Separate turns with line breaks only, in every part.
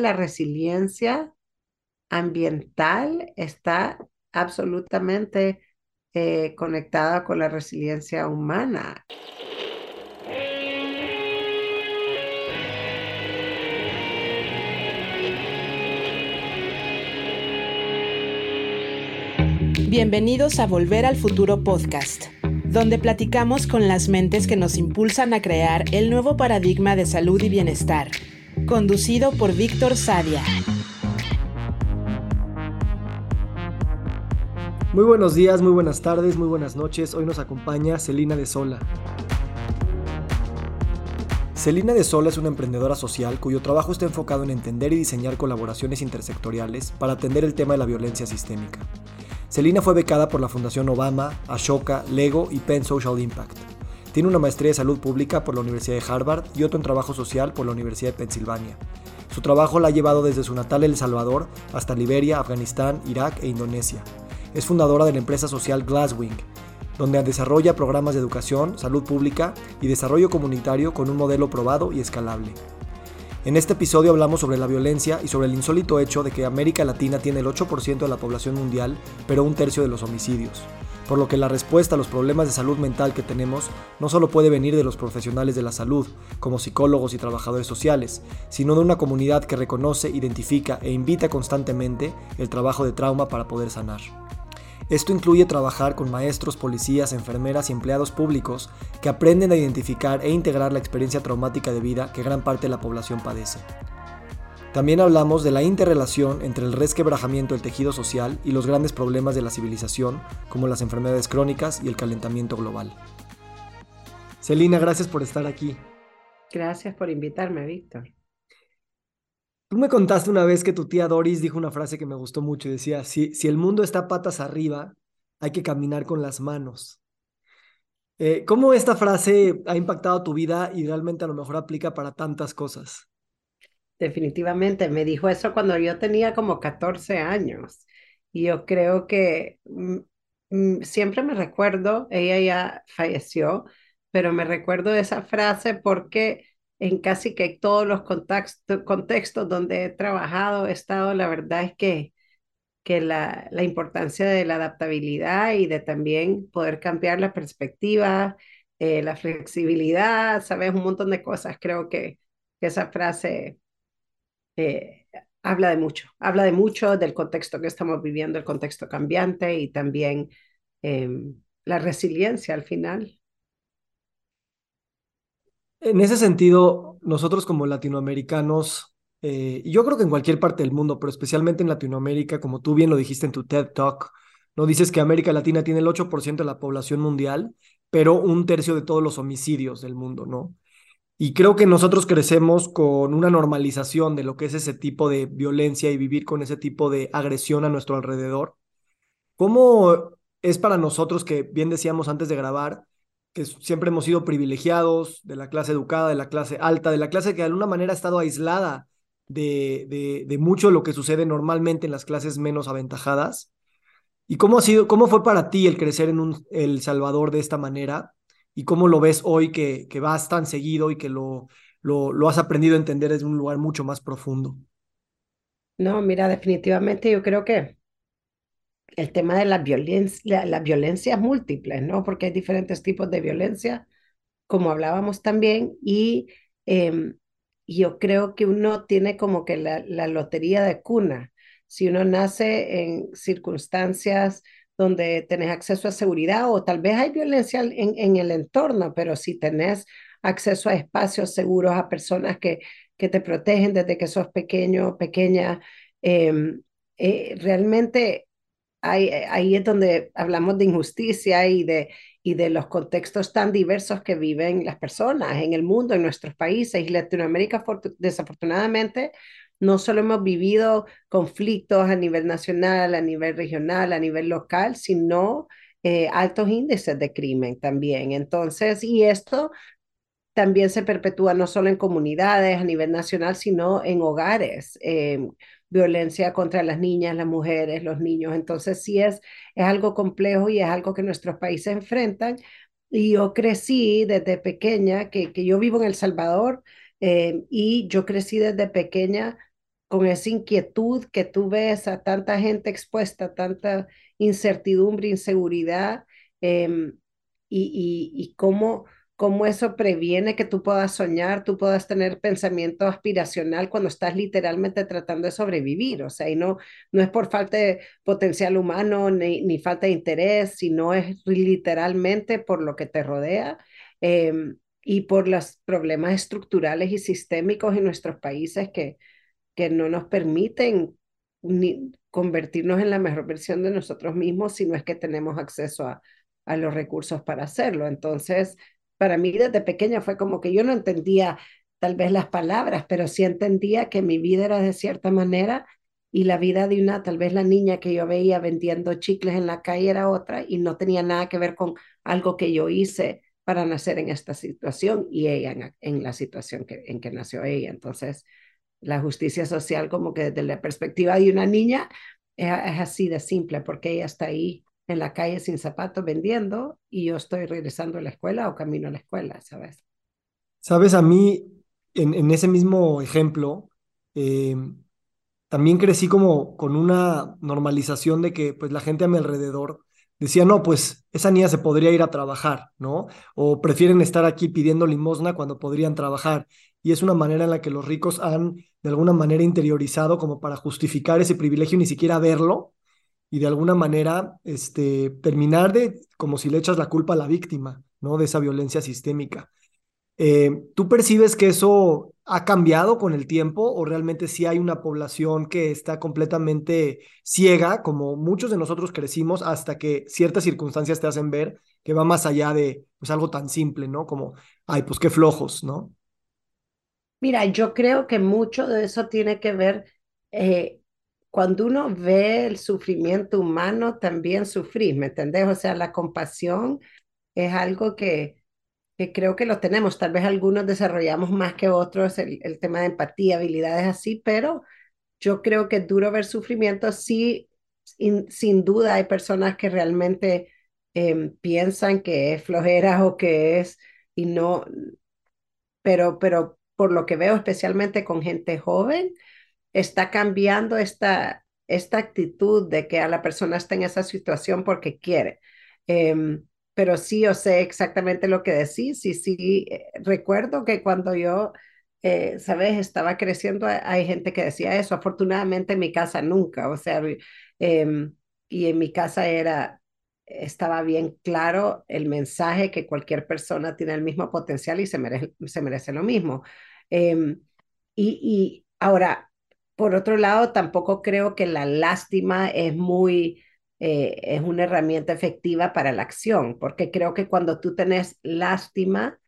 la resiliencia ambiental está absolutamente eh, conectada con la resiliencia humana.
Bienvenidos a Volver al Futuro Podcast, donde platicamos con las mentes que nos impulsan a crear el nuevo paradigma de salud y bienestar, conducido por Víctor Sadia.
Muy buenos días, muy buenas tardes, muy buenas noches. Hoy nos acompaña Celina de Sola. Celina de Sola es una emprendedora social cuyo trabajo está enfocado en entender y diseñar colaboraciones intersectoriales para atender el tema de la violencia sistémica. Celina fue becada por la Fundación Obama, Ashoka, Lego y Penn Social Impact. Tiene una maestría de salud pública por la Universidad de Harvard y otro en trabajo social por la Universidad de Pensilvania. Su trabajo la ha llevado desde su natal El Salvador hasta Liberia, Afganistán, Irak e Indonesia. Es fundadora de la empresa social Glasswing, donde desarrolla programas de educación, salud pública y desarrollo comunitario con un modelo probado y escalable. En este episodio hablamos sobre la violencia y sobre el insólito hecho de que América Latina tiene el 8% de la población mundial, pero un tercio de los homicidios. Por lo que la respuesta a los problemas de salud mental que tenemos no solo puede venir de los profesionales de la salud, como psicólogos y trabajadores sociales, sino de una comunidad que reconoce, identifica e invita constantemente el trabajo de trauma para poder sanar. Esto incluye trabajar con maestros, policías, enfermeras y empleados públicos que aprenden a identificar e integrar la experiencia traumática de vida que gran parte de la población padece. También hablamos de la interrelación entre el resquebrajamiento del tejido social y los grandes problemas de la civilización, como las enfermedades crónicas y el calentamiento global. Celina, gracias por estar aquí.
Gracias por invitarme, Víctor.
Tú me contaste una vez que tu tía Doris dijo una frase que me gustó mucho y decía, si, si el mundo está patas arriba, hay que caminar con las manos. Eh, ¿Cómo esta frase ha impactado tu vida y realmente a lo mejor aplica para tantas cosas?
Definitivamente, me dijo eso cuando yo tenía como 14 años. Y yo creo que mm, mm, siempre me recuerdo, ella ya falleció, pero me recuerdo esa frase porque en casi que todos los contextos donde he trabajado, he estado, la verdad es que, que la, la importancia de la adaptabilidad y de también poder cambiar la perspectiva, eh, la flexibilidad, sabes, un montón de cosas. Creo que, esa frase eh, habla de mucho, habla de mucho del contexto que estamos viviendo, el contexto cambiante y también em, la resiliencia al final.
En ese sentido, nosotros como latinoamericanos, eh, yo creo que en cualquier parte del mundo, pero especialmente en Latinoamérica, como tú bien lo dijiste en tu TED Talk, no dices que América Latina tiene el 8% de la población mundial, pero un tercio de todos los homicidios del mundo, ¿no? Y creo que nosotros crecemos con una normalización de lo que es ese tipo de violencia y vivir con ese tipo de agresión a nuestro alrededor. ¿Cómo es para nosotros que, bien decíamos antes de grabar, que siempre hemos sido privilegiados, de la clase educada, de la clase alta, de la clase que de alguna manera ha estado aislada de, mucho de lo que sucede normalmente en las clases menos aventajadas. ¿Y cómo ha sido, cómo fue para ti el crecer en un, El Salvador de esta manera? ¿Y cómo lo ves hoy que, que vas tan seguido y que lo, lo, has aprendido a entender desde un lugar mucho más profundo?
No, mira, definitivamente yo creo que el tema de la violencia, las violencias múltiples, ¿no? Porque hay diferentes tipos de violencia, como hablábamos también, y em, yo creo que uno tiene como que la, la lotería de cuna. Si uno nace en circunstancias donde tenés acceso a seguridad o tal vez hay violencia en, en el entorno, pero si tenés acceso a espacios seguros, a personas que, que te protegen desde que sos pequeño, pequeña, em, eh, realmente eh, ahí, es donde hablamos de injusticia y de, y de los contextos tan diversos que viven las personas en el mundo, en nuestros países. Y Latinoamérica, desafortunadamente, no solo hemos vivido conflictos a nivel nacional, a nivel regional, a nivel local, sino eh, altos índices de crimen también. Entonces, y esto también se perpetúa no solo en comunidades a nivel nacional, sino en hogares. Eh, violencia contra las niñas, las mujeres, los niños. Entonces sí es, es algo complejo y es algo que nuestros países enfrentan. Y yo crecí desde pequeña, que, que yo vivo en El Salvador, eh, y yo crecí desde pequeña con esa inquietud que tú ves a tanta gente expuesta, tanta incertidumbre, inseguridad, em, y, y, y cómo, cómo eso previene que tú puedas soñar, tú puedas tener pensamiento aspiracional cuando estás literalmente tratando de sobrevivir. O sea, y no, no es por falta de potencial humano ni, ni falta de interés, sino es literalmente por lo que te rodea. Em, y por los problemas estructurales y sistémicos en nuestros países que, que no nos permiten convertirnos en la mejor versión de nosotros mismos si no es que tenemos acceso a, a los recursos para hacerlo. Entonces, para mí desde pequeña fue como que yo no entendía tal vez las palabras, pero sí entendía que mi vida era de cierta manera y la vida de una, tal vez la niña que yo veía vendiendo chicles en la calle era otra y no tenía nada que ver con algo que yo hice para nacer en esta situación y ella en, en la situación que, en que nació ella. Entonces, la justicia social como que desde la perspectiva de una niña es, es así de simple porque ella está ahí en la calle sin zapatos vendiendo y yo estoy regresando a la escuela o camino a la escuela, ¿sabes?
Sabes, a mí, en, en ese mismo ejemplo, eh, también crecí como con una normalización de que pues la gente a mi alrededor decía, no, pues esa niña se podría ir a trabajar, ¿no? O prefieren estar aquí pidiendo limosna cuando podrían trabajar. Y es una manera en la que los ricos han de alguna manera interiorizado como para justificar ese privilegio ni siquiera verlo y de alguna manera este, terminar de como si le echas la culpa a la víctima, ¿no? De esa violencia sistémica. Eh, ¿Tú percibes que eso ha cambiado con el tiempo o realmente sí hay una población que está completamente ciega, como muchos de nosotros crecimos, hasta que ciertas circunstancias te hacen ver que va más allá de pues, algo tan simple, ¿no? Como, ay, pues qué flojos, ¿no?
Mira, yo creo que mucho de eso tiene que ver, eh, cuando uno ve el sufrimiento humano, también sufrir, ¿me entendés? O sea, la compasión es algo que que creo que lo tenemos, tal vez algunos desarrollamos más que otros el, el tema de empatía, habilidades así, pero yo creo que es duro ver sufrimiento, sí, in, sin duda hay personas que realmente eh, piensan que es flojera o que es, y no, pero, pero por lo que veo, especialmente con gente joven, está cambiando esta, esta actitud de que a la persona está en esa situación porque quiere. Eh, pero sí, yo sé exactamente lo que decís y sí, eh, recuerdo que cuando yo, eh, sabes, estaba creciendo, hay gente que decía eso, afortunadamente en mi casa nunca, o sea, eh, y en mi casa era, estaba bien claro el mensaje que cualquier persona tiene el mismo potencial y se merece, se merece lo mismo. Em, y, y ahora, por otro lado, tampoco creo que la lástima es muy eh, es una herramienta efectiva para la acción, porque creo que cuando tú tenés lástima,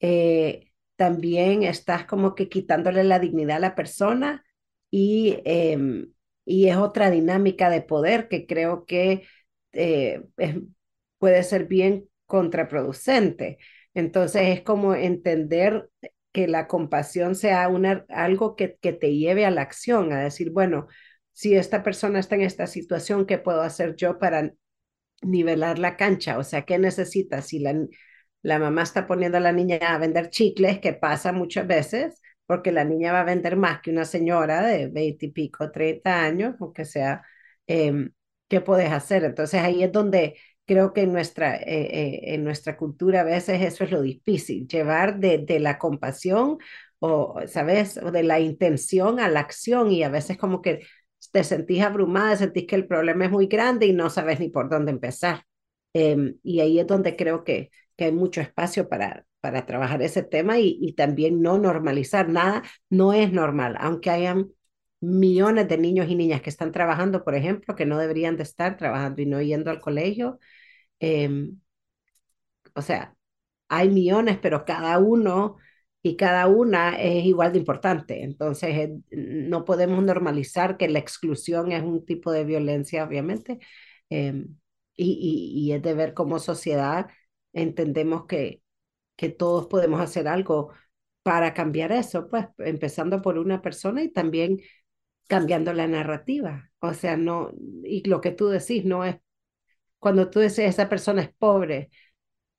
eh, también estás como que quitándole la dignidad a la persona y, eh, y es otra dinámica de poder que creo que eh, puede ser bien contraproducente. Entonces es como entender que la compasión sea una, algo que, que te lleve a la acción, a decir, bueno, si esta persona está en esta situación, ¿qué puedo hacer yo para nivelar la cancha? O sea, ¿qué necesita? Si la, la mamá está poniendo a la niña a vender chicles, que pasa muchas veces, porque la niña va a vender más que una señora de 20 y pico, 30 años, o que sea, eh, ¿qué puedes hacer? Entonces ahí es donde creo que en nuestra, eh, eh, en nuestra cultura a veces eso es lo difícil, llevar de, de la compasión o, ¿sabes? O de la intención a la acción y a veces como que te sentís abrumada, sentís que el problema es muy grande y no sabes ni por dónde empezar. Eh, y ahí es donde creo que, que hay mucho espacio para, para trabajar ese tema y, y también no normalizar nada. No es normal, aunque hayan millones de niños y niñas que están trabajando, por ejemplo, que no deberían de estar trabajando y no yendo al colegio. Eh, o sea, hay millones, pero cada uno y cada una es igual de importante. Entonces, no podemos normalizar que la exclusión es un tipo de violencia, obviamente, eh, y, y, y, es de ver cómo sociedad entendemos que, que todos podemos hacer algo para cambiar eso, pues empezando por una persona y también cambiando la narrativa. O sea, no, y lo que tú decís no es, cuando tú dices esa persona es pobre,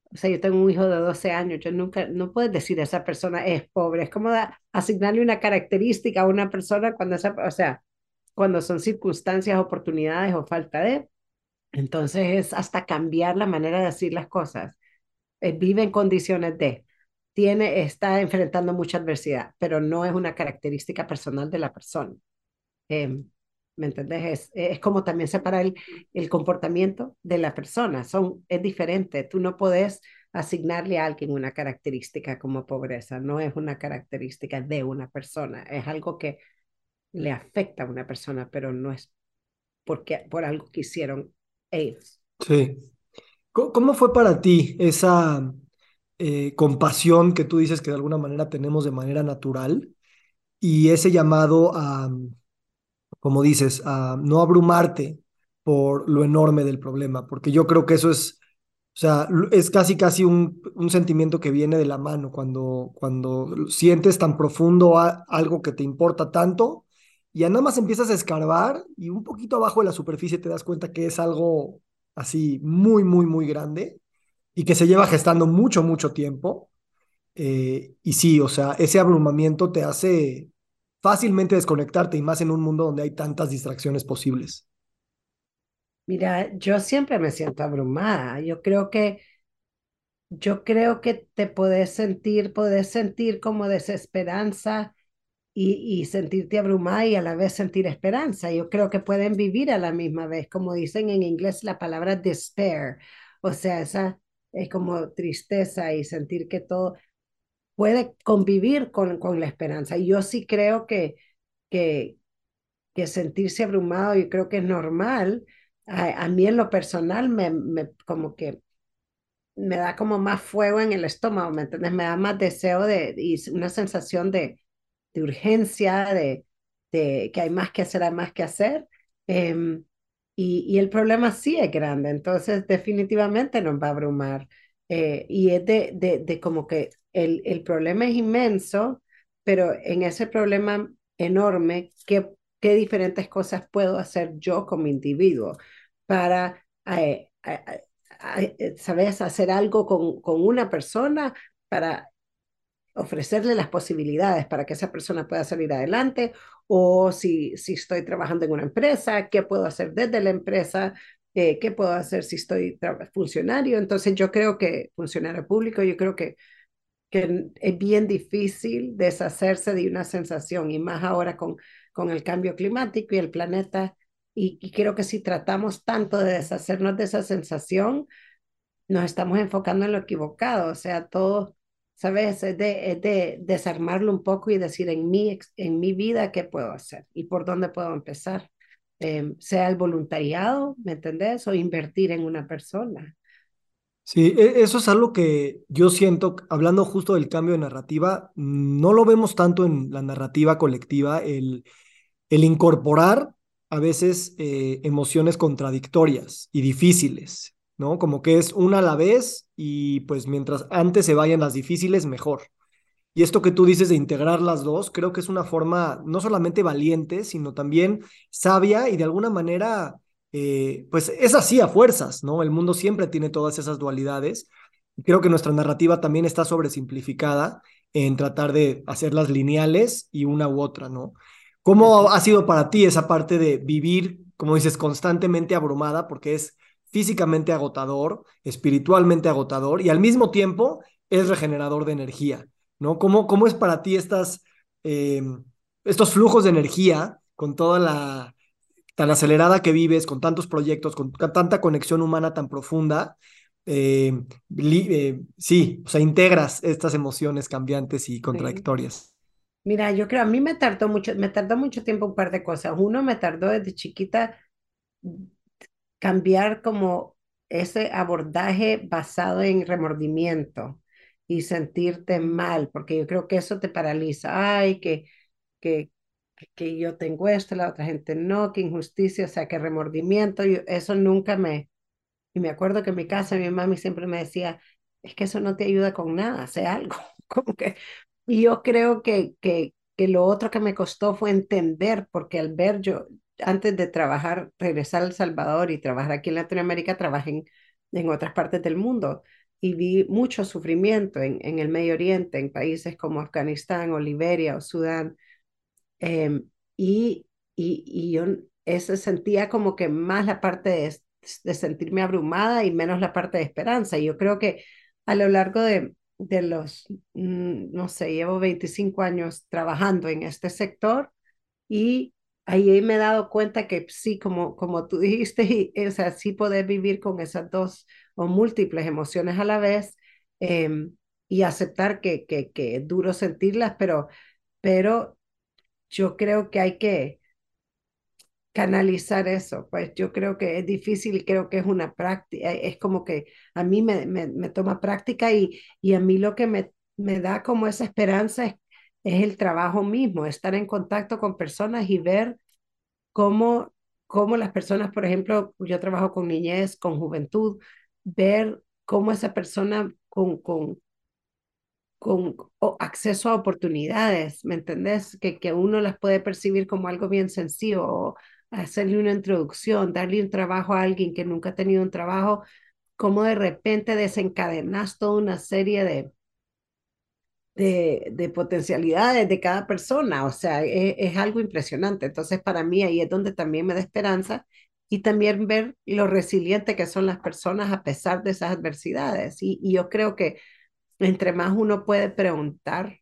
o sea, yo tengo un hijo de 12 años, yo nunca, no puedes decir esa persona es pobre, es como asignarle una característica a una persona cuando esa, o sea, cuando son circunstancias, oportunidades o falta de, entonces es hasta cambiar la manera de decir las cosas. Eh, vive en condiciones de, tiene, está enfrentando mucha adversidad, pero no es una característica personal de la persona. Em, ¿Me entendés? Es, es como también separar el, el comportamiento de la persona. Son, es diferente. Tú no puedes asignarle a alguien una característica como pobreza. No es una característica de una persona. Es algo que le afecta a una persona, pero no es porque, por algo que hicieron ellos.
Sí. ¿Cómo fue para ti esa eh, compasión que tú dices que de alguna manera tenemos de manera natural y ese llamado a como dices, a no abrumarte por lo enorme del problema, porque yo creo que eso es, o sea, es casi, casi un, un sentimiento que viene de la mano cuando, cuando sientes tan profundo algo que te importa tanto y nada más empiezas a escarbar y un poquito abajo de la superficie te das cuenta que es algo así muy, muy, muy grande y que se lleva gestando mucho, mucho tiempo. Eh, y sí, o sea, ese abrumamiento te hace fácilmente desconectarte y más en un mundo donde hay tantas distracciones posibles.
Mira, yo siempre me siento abrumada. Yo creo que yo creo que te puedes sentir, puedes sentir como desesperanza y, y, sentirte abrumada y a la vez sentir esperanza. Yo creo que pueden vivir a la misma vez, como dicen en inglés la palabra despair, o sea, esa es como tristeza y sentir que todo, puede convivir con, con la esperanza. Y yo sí creo que, que, que sentirse abrumado, yo creo que es normal. A, a mí en lo personal me, me, como que me da como más fuego en el estómago, ¿me entiendes? Me da más deseo de, y una sensación de, de urgencia, de, de que hay más que hacer, hay más que hacer. Eh, y, y, el problema sí es grande, entonces definitivamente nos va a abrumar. Eh, y es de, de, de, como que el, el problema es inmenso, pero en ese problema enorme, ¿qué, qué diferentes cosas puedo hacer yo como individuo para, eh, eh, ¿sabes?, hacer algo con, con una persona para ofrecerle las posibilidades para que esa persona pueda salir adelante o si, si estoy trabajando en una empresa, qué puedo hacer desde la empresa, eh, qué puedo hacer si estoy funcionario. Entonces yo creo que funcionario público, yo creo que que es bien difícil deshacerse de una sensación y más ahora con, con el cambio climático y el planeta. Y, y creo que si tratamos tanto de deshacernos de esa sensación, nos estamos enfocando en lo equivocado. O sea, todo, ¿sabes? Es de, es de desarmarlo un poco y decir en mi, en mi vida qué puedo hacer y por dónde puedo empezar. Eh, sea el voluntariado, ¿me entendés? O invertir en una persona.
Sí, e, eso es algo que yo siento, hablando justo del cambio de narrativa, no lo vemos tanto en la narrativa colectiva, el, el incorporar a veces eh, emociones contradictorias y difíciles, ¿no? Como que es una a la vez y pues mientras antes se vayan las difíciles, mejor. Y esto que tú dices de integrar las dos, creo que es una forma no solamente valiente, sino también sabia y de alguna manera eh, pues es así a fuerzas, ¿no? El mundo siempre tiene todas esas dualidades. Creo que nuestra narrativa también está sobresimplificada en tratar de hacerlas lineales y una u otra, ¿no? ¿Cómo ha sido para ti esa parte de vivir, como dices, constantemente abrumada, porque es físicamente agotador, espiritualmente agotador y al mismo tiempo es regenerador de energía, ¿no? ¿Cómo, cómo es para ti estas, eh, estos flujos de energía con toda la, tan acelerada que vives, con tantos proyectos, con tanta conexión humana tan profunda, eh, eh, sí, o sea, integras estas emociones cambiantes y contradictorias.
Mira, yo creo, a mí me tardó mucho, me tardó mucho tiempo un par de cosas. Uno, me tardó desde chiquita cambiar como ese abordaje basado en remordimiento y sentirte mal, porque yo creo que eso te paraliza. Ay, que, que, que yo tengo esto, la otra gente no, que injusticia, o sea, que remordimiento, yo, eso nunca me... Y me acuerdo que en mi casa mi mami siempre me decía, es que eso no te ayuda con nada, hace algo. Como que, y yo creo que, que, que lo otro que me costó fue entender, porque al ver yo, antes de trabajar, regresar a El Salvador y trabajar aquí en Latinoamérica, trabajé en, en otras partes del mundo. y vi mucho sufrimiento en, en el Medio Oriente, en países como Afganistán o Liberia o Sudán. Em, y, y, y, yo ese sentía como que más la parte de, de, sentirme abrumada y menos la parte de esperanza. Y yo creo que a lo largo de, de los, no sé, llevo 25 años trabajando en este sector y ahí me he dado cuenta que sí, como, como tú dijiste, y, o sea, sí poder vivir con esas dos o múltiples emociones a la vez eh, y aceptar que, que, que es duro sentirlas, pero, pero yo creo que hay que canalizar eso. Pues yo creo que es difícil, creo que es una práctica, es como que a mí me, me, me toma práctica y, y a mí lo que me, me da como esa esperanza es es el trabajo mismo, estar en contacto con personas y ver cómo, cómo las personas, por ejemplo, yo trabajo con niñez, con juventud, ver cómo esa persona con, con, con acceso a oportunidades, ¿me entendés? Que, que uno las puede percibir como algo bien sencillo, hacerle una introducción, darle un trabajo a alguien que nunca ha tenido un trabajo, cómo de repente desencadenas toda una serie de, de, de, potencialidades de cada persona, o sea, es, es, algo impresionante. Entonces, para mí ahí es donde también me da esperanza y también ver lo resiliente que son las personas a pesar de esas adversidades. Y, y yo creo que entre más uno puede preguntar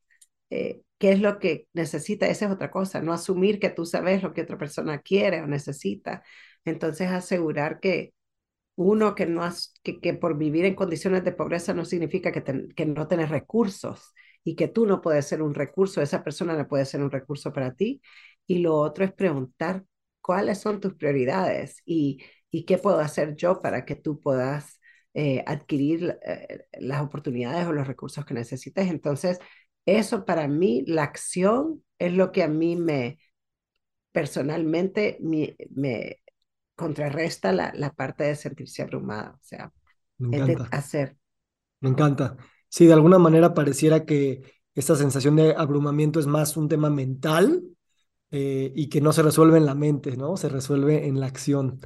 eh, qué es lo que necesita, esa es otra cosa, no asumir que tú sabes lo que otra persona quiere o necesita. Entonces, asegurar que uno que no has, que, que por vivir en condiciones de pobreza no significa que, que no tienes recursos y que tú no puedes ser un recurso, esa persona no puede ser un recurso para ti. Y lo otro es preguntar cuáles son tus prioridades y, y qué puedo hacer yo para que tú puedas eh, adquirir eh, las oportunidades o los recursos que necesites. Entonces, eso para mí, la acción es lo que a mí me, personalmente, me, me contrarresta la, la, parte de sentirse abrumada. O sea,
me.
Es de hacer.
Me encanta sí, de alguna manera pareciera que esta sensación de abrumamiento es más un tema mental eh, y que no se resuelve en la mente, ¿no? Se resuelve en la acción.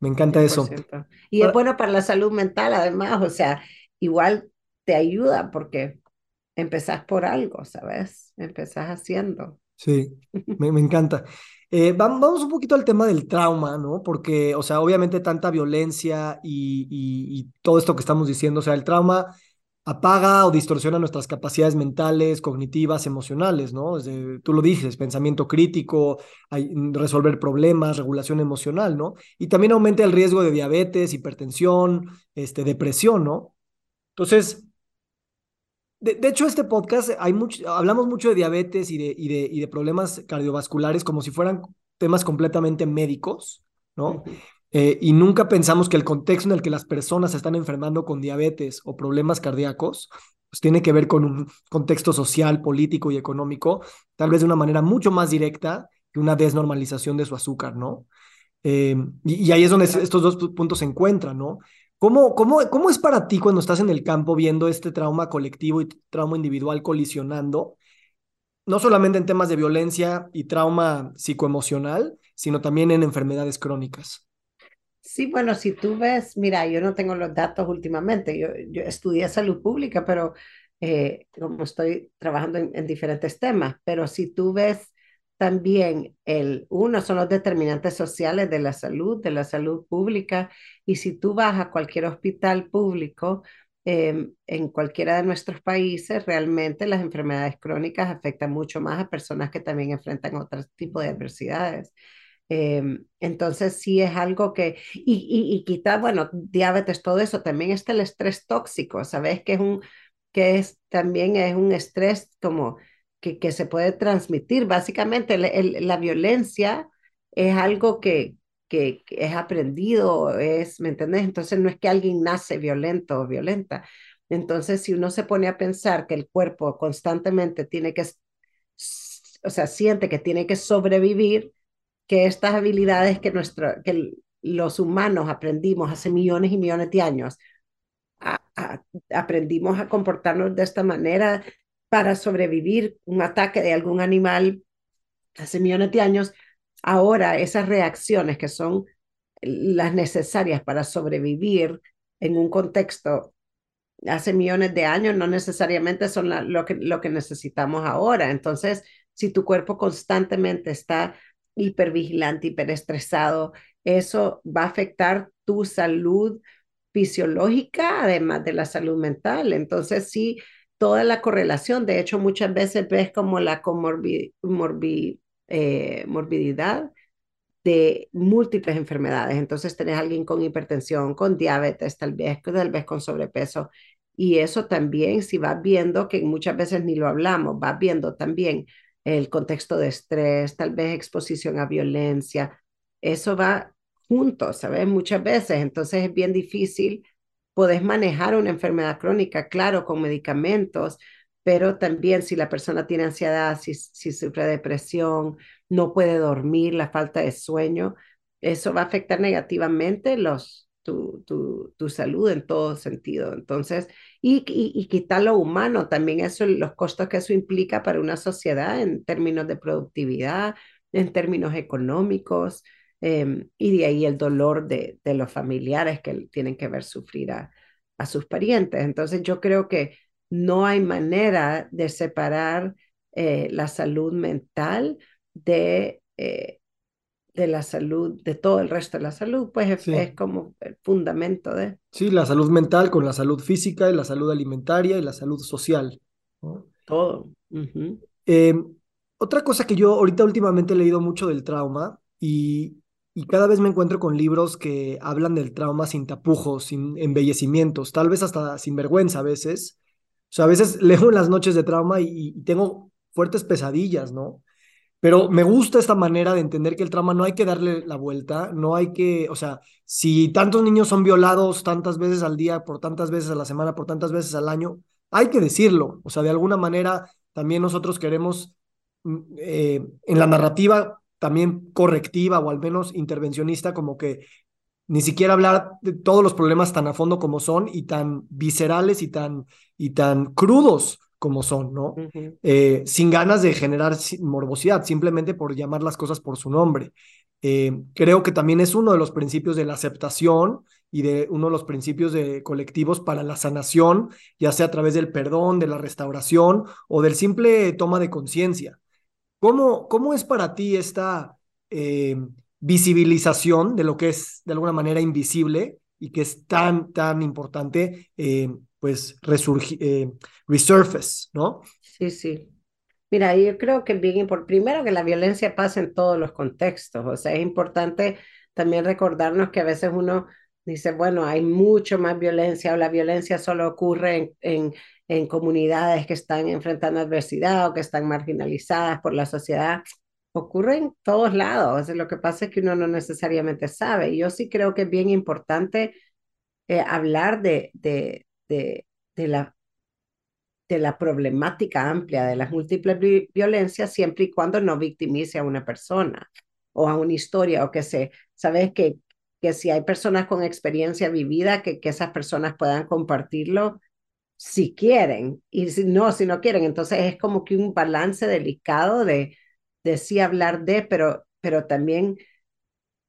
Me encanta 100%. eso.
Y es bueno para la salud mental, además, o sea, igual te ayuda porque empezás por algo, ¿sabes? Empezás haciendo.
Sí, me, me encanta. Eh, vamos un poquito al tema del trauma, ¿no? Porque, o sea, obviamente tanta violencia y, y, y todo esto que estamos diciendo, o sea, el trauma apaga o distorsiona nuestras capacidades mentales, cognitivas, emocionales, ¿no? Tú lo dices, pensamiento crítico, resolver problemas, regulación emocional, ¿no? Y también aumenta el riesgo de diabetes, hipertensión, este, depresión, ¿no? Entonces, de, de hecho, este podcast, hay mucho, hablamos mucho de diabetes y de, y, de, y de problemas cardiovasculares como si fueran temas completamente médicos, ¿no? Eh, y nunca pensamos que el contexto en el que las personas se están enfermando con diabetes o problemas cardíacos pues tiene que ver con un contexto social, político y económico, tal vez de una manera mucho más directa que una desnormalización de su azúcar, ¿no? Eh, y, y, ahí es donde estos dos puntos se encuentran, ¿no? ¿Cómo, cómo, ¿Cómo es para ti cuando estás en el campo viendo este trauma colectivo y trauma individual colisionando? No solamente en temas de violencia y trauma psicoemocional, sino también en enfermedades crónicas.
Sí, bueno, si tú ves, mira, yo no tengo los datos últimamente, yo, yo estudié salud pública, pero eh, como estoy trabajando en, en, diferentes temas, pero si tú ves también el, uno son los determinantes sociales de la salud, de la salud pública, y si tú vas a cualquier hospital público, eh, en cualquiera de nuestros países, realmente las enfermedades crónicas afectan mucho más a personas que también enfrentan otro tipo de adversidades. Eh, entonces sí es algo que, y, y, y quita, bueno, diabetes, todo eso, también está el estrés tóxico, ¿sabes? Que es un, que es, también es un estrés como que, que se puede transmitir. Básicamente la violencia es algo que, que, es aprendido, es, ¿me entiendes? Entonces no es que alguien nace violento o violenta. Entonces si uno se pone a pensar que el cuerpo constantemente tiene que, o sea, siente que tiene que sobrevivir, que estas habilidades que, nuestro, que los humanos aprendimos hace millones y millones de años, aprendimos a comportarnos de esta manera para sobrevivir un ataque de algún animal hace millones de años, ahora esas reacciones que son las necesarias para sobrevivir en un contexto hace millones de años no necesariamente son lo, que, lo que necesitamos ahora. Entonces, si tu cuerpo constantemente está hipervigilante, hiperestresado, eso va a afectar tu salud fisiológica, además de la salud mental. Entonces, sí, toda la correlación, de hecho, muchas veces ves como la eh, morbididad de múltiples enfermedades. Entonces, tenés alguien con hipertensión, con diabetes, tal vez, tal vez con sobrepeso. Y eso también, si vas viendo, que muchas veces ni lo hablamos, vas viendo también el contexto de estrés, tal vez exposición a violencia, eso va juntos, ¿sabes? Muchas veces, entonces es bien difícil. Podés manejar una enfermedad crónica, claro, con medicamentos, pero también si la persona tiene ansiedad, si, si sufre depresión, no puede dormir, la falta de sueño, eso va a afectar negativamente los, tu, tu, tu salud en todo sentido. Entonces, y, y, quitar lo humano, también eso, los costos que eso implica para una sociedad en términos de productividad, en términos económicos, em, y de ahí el dolor de, de, los familiares que tienen que ver sufrir a, a sus parientes. Entonces, yo creo que no hay manera de separar eh, la salud mental de, eh, de la salud, de todo el resto de la salud, pues es, como el fundamento de...
Sí, la salud mental con la salud física y la salud alimentaria y la salud social.
Todo.
Em, otra cosa que yo ahorita últimamente he leído mucho del trauma y, y cada vez me encuentro con libros que hablan del trauma sin tapujos, sin embellecimientos, tal vez hasta sin vergüenza a veces. O sea, a veces leo en las noches de trauma y tengo fuertes pesadillas, ¿no? Pero me gusta esta manera de entender que el trauma no hay que darle la vuelta, no hay que, o sea, si tantos niños son violados tantas veces al día, por tantas veces a la semana, por tantas veces al año, hay que decirlo. O sea, de alguna manera también nosotros queremos mm, eh, en la narrativa también correctiva o al menos intervencionista, como que ni siquiera hablar de todos los problemas tan a fondo como son y tan viscerales y tan, y tan crudos como son, ¿no? Eh, sin ganas de generar morbosidad, simplemente por llamar las cosas por su nombre. Eh, creo que también es uno de los principios de la aceptación y de uno de los principios de colectivos para la sanación, ya sea a través del perdón, de la restauración o del simple toma de conciencia. ¿Cómo, ¿Cómo es para ti esta eh, visibilización de lo que es de alguna manera invisible y que es tan, tan importante pues resurgir, eh, resurface, ¿no?
Sí, sí. Mira, yo creo que es bien importante, primero que la violencia pasa en todos los contextos, o sea, es importante también recordarnos que a veces uno dice, bueno, hay mucho más violencia o la violencia solo ocurre en, en, comunidades que están enfrentando adversidad o que están marginalizadas por la sociedad. Ocurre en todos lados, lo que pasa es que uno no necesariamente sabe. Yo sí creo que es bien importante eh, hablar de, de, la, de la problemática amplia de las múltiples violencias siempre y cuando no victimice a una persona o a una historia o que se, sabes que, que si hay personas con experiencia vivida, que, que esas personas puedan compartirlo si quieren y si no, si no quieren. Entonces es como que un balance delicado de, de sí hablar de, pero, pero también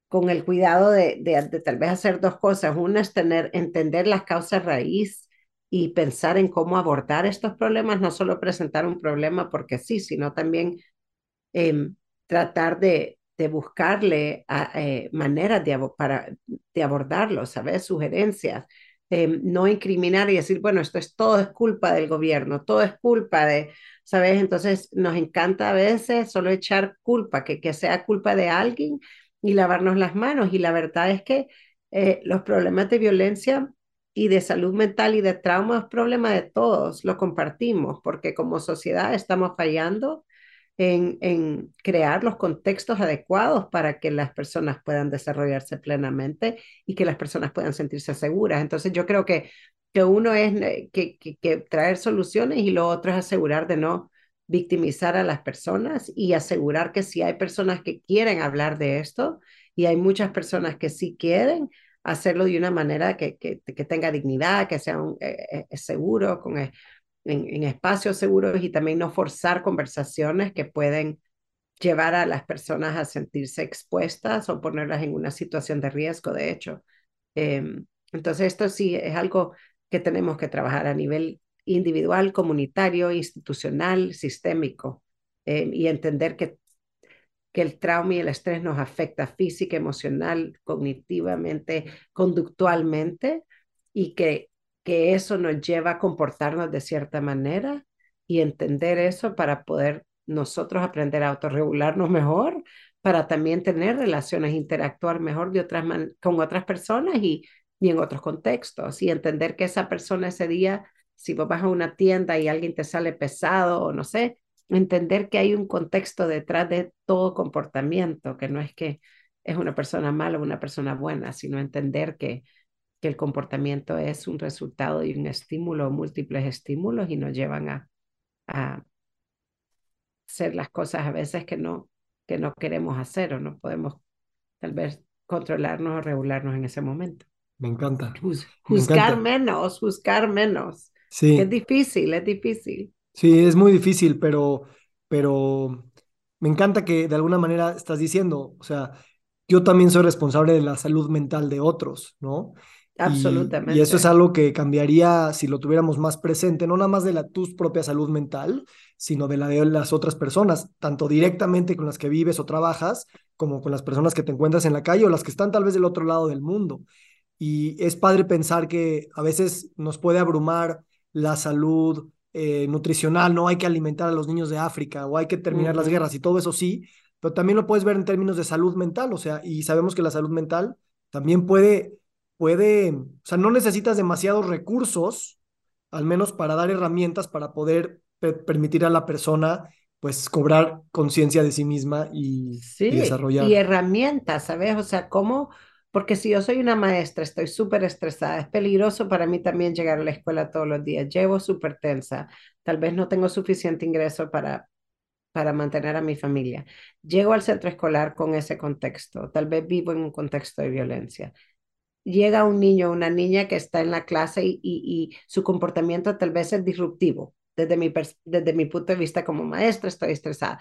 con el cuidado de, de, de, tal vez hacer dos cosas. Una es tener, entender las causas raíz y pensar en cómo abordar estos problemas, no solo presentar un problema porque sí, sino también eh, tratar de, de buscarle a, eh, maneras de, para, de abordarlo, ¿sabes? Sugerencias. Eh, no incriminar y decir, bueno, esto es todo es culpa del gobierno, todo es culpa de, ¿sabes? Entonces nos encanta a veces solo echar culpa, que, que sea culpa de alguien y lavarnos las manos. Y la verdad es que eh, los problemas de violencia y de salud mental y de trauma es problema de todos, lo compartimos, porque como sociedad estamos fallando en, en, crear los contextos adecuados para que las personas puedan desarrollarse plenamente y que las personas puedan sentirse seguras. Entonces yo creo que, que uno es eh, que, que, que traer soluciones y lo otro es asegurar de no victimizar a las personas y asegurar que si hay personas que quieren hablar de esto y hay muchas personas que sí quieren, hacerlo de una manera que, que, tenga dignidad, que sea un, eh, eh, seguro, con, en, en, espacios seguros y también no forzar conversaciones que pueden llevar a las personas a sentirse expuestas o ponerlas en una situación de riesgo, de hecho. Eh, entonces, esto sí es algo que tenemos que trabajar a nivel individual, comunitario, institucional, sistémico, eh, y entender que, que el trauma y el estrés nos afecta física, emocional, cognitivamente, conductualmente, y que, que eso nos lleva a comportarnos de cierta manera y entender eso para poder nosotros aprender a autorregularnos mejor, para también tener relaciones, interactuar mejor de otras con otras personas y, y en otros contextos y entender que esa persona ese día, si vos vas a una tienda y alguien te sale pesado o no sé, entender que hay un contexto detrás de todo comportamiento, que no es que es una persona mala o una persona buena, sino entender que, que el comportamiento es un resultado de un estímulo múltiples estímulos y nos llevan a, a hacer las cosas a veces que no, que no queremos hacer o no podemos tal vez controlarnos o regularnos en ese momento.
Me encanta.
juzgar menos, juzgar menos. Sí. Es difícil, es difícil.
Sí, es muy difícil, pero, pero me encanta que de alguna manera estás diciendo, o sea, yo también soy responsable de la salud mental de otros, ¿no?
Absolutamente.
Y, eso es algo que cambiaría si lo tuviéramos más presente, no nada más de la tu propia salud mental, sino de la de las otras personas, tanto directamente con las que vives o trabajas, como con las personas que te encuentras en la calle o las que están tal vez del otro lado del mundo. Y es padre pensar que a veces nos puede abrumar la salud eh, nutricional, no hay que alimentar a los niños de África o hay que terminar las guerras y todo eso sí, pero también lo puedes ver en términos de salud mental, o sea, y sabemos que la salud mental también puede, puede, o sea, no necesitas demasiados recursos, al menos para dar herramientas para poder permitir a la persona pues cobrar conciencia de sí misma y,
sí,
y desarrollar.
Y herramientas, ¿sabes? O sea, ¿cómo porque si yo soy una maestra, estoy súper estresada, es peligroso para mí también llegar a la escuela todos los días, llevo súper tensa, tal vez no tengo suficiente ingreso para, para mantener a mi familia. Llego al centro escolar con ese contexto, tal vez vivo en un contexto de violencia. Llega un niño o una niña que está en la clase y, y, su comportamiento tal vez es disruptivo. Desde mi, desde mi punto de vista como maestra estoy estresada,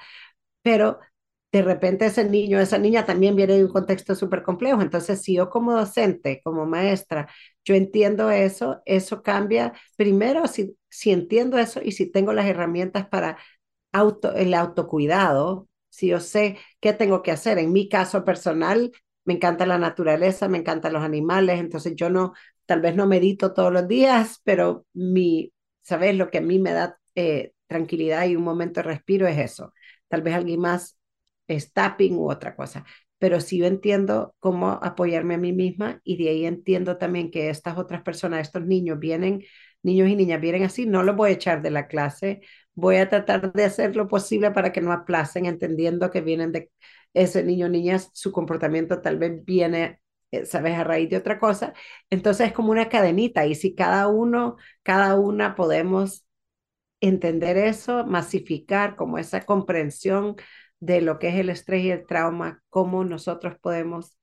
pero de repente ese niño, esa niña también viene de un contexto súper complejo. Entonces, si yo como docente, como maestra, yo entiendo eso, eso cambia. Primero, si, si entiendo eso y si tengo las herramientas para auto, el autocuidado, si yo sé qué tengo que hacer. En mi caso personal, me encanta la naturaleza, me encantan los animales, entonces yo no, tal vez no medito todos los días, pero mi, ¿sabes? Lo que a mí me da eh, tranquilidad y un momento de respiro es eso. Tal vez alguien más es tapping u otra cosa. Pero sí yo entiendo cómo apoyarme a mí misma y de ahí entiendo también que estas otras personas, estos niños vienen, niños y niñas vienen así, no los voy a echar de la clase, voy a tratar de hacer lo posible para que no aplacen, entendiendo que vienen de ese niño o niña, su comportamiento tal vez viene, eh, sabes, a raíz de otra cosa. Entonces es como una cadenita y si cada uno, cada una podemos entender eso, masificar como esa comprensión de lo que es el estrés y el trauma, cómo nosotros podemos